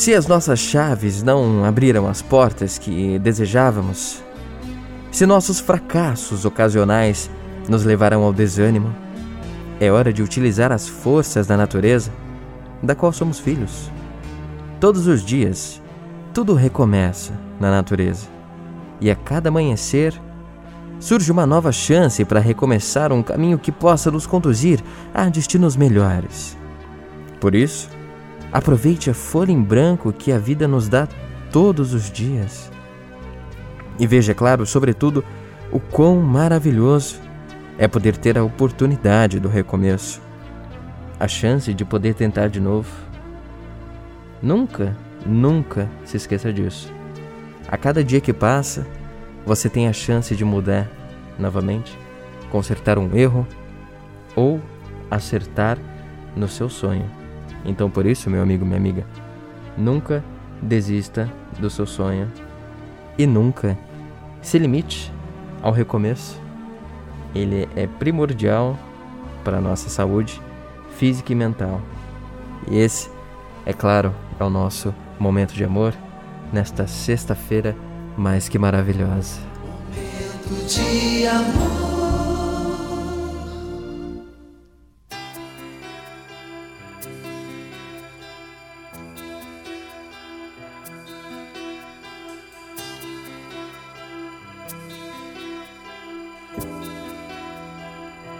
Se as nossas chaves não abriram as portas que desejávamos, se nossos fracassos ocasionais nos levaram ao desânimo, é hora de utilizar as forças da natureza, da qual somos filhos. Todos os dias, tudo recomeça na natureza, e a cada amanhecer surge uma nova chance para recomeçar um caminho que possa nos conduzir a destinos melhores. Por isso, Aproveite a folha em branco que a vida nos dá todos os dias. E veja, claro, sobretudo, o quão maravilhoso é poder ter a oportunidade do recomeço, a chance de poder tentar de novo. Nunca, nunca se esqueça disso. A cada dia que passa, você tem a chance de mudar novamente, consertar um erro ou acertar no seu sonho. Então, por isso, meu amigo, minha amiga, nunca desista do seu sonho e nunca se limite ao recomeço. Ele é primordial para a nossa saúde física e mental. E esse, é claro, é o nosso momento de amor nesta sexta-feira mais que maravilhosa. Momento de amor.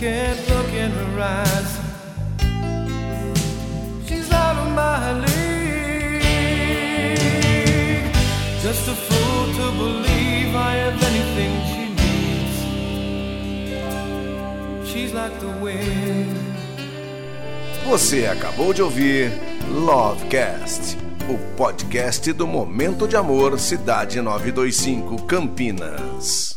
Can't look in her eyes. She's out of my league. Just a fool to believe I have anything she needs. She's like the wind. Você acabou de ouvir Lovecast, o podcast do Momento de Amor Cidade 925 Campinas.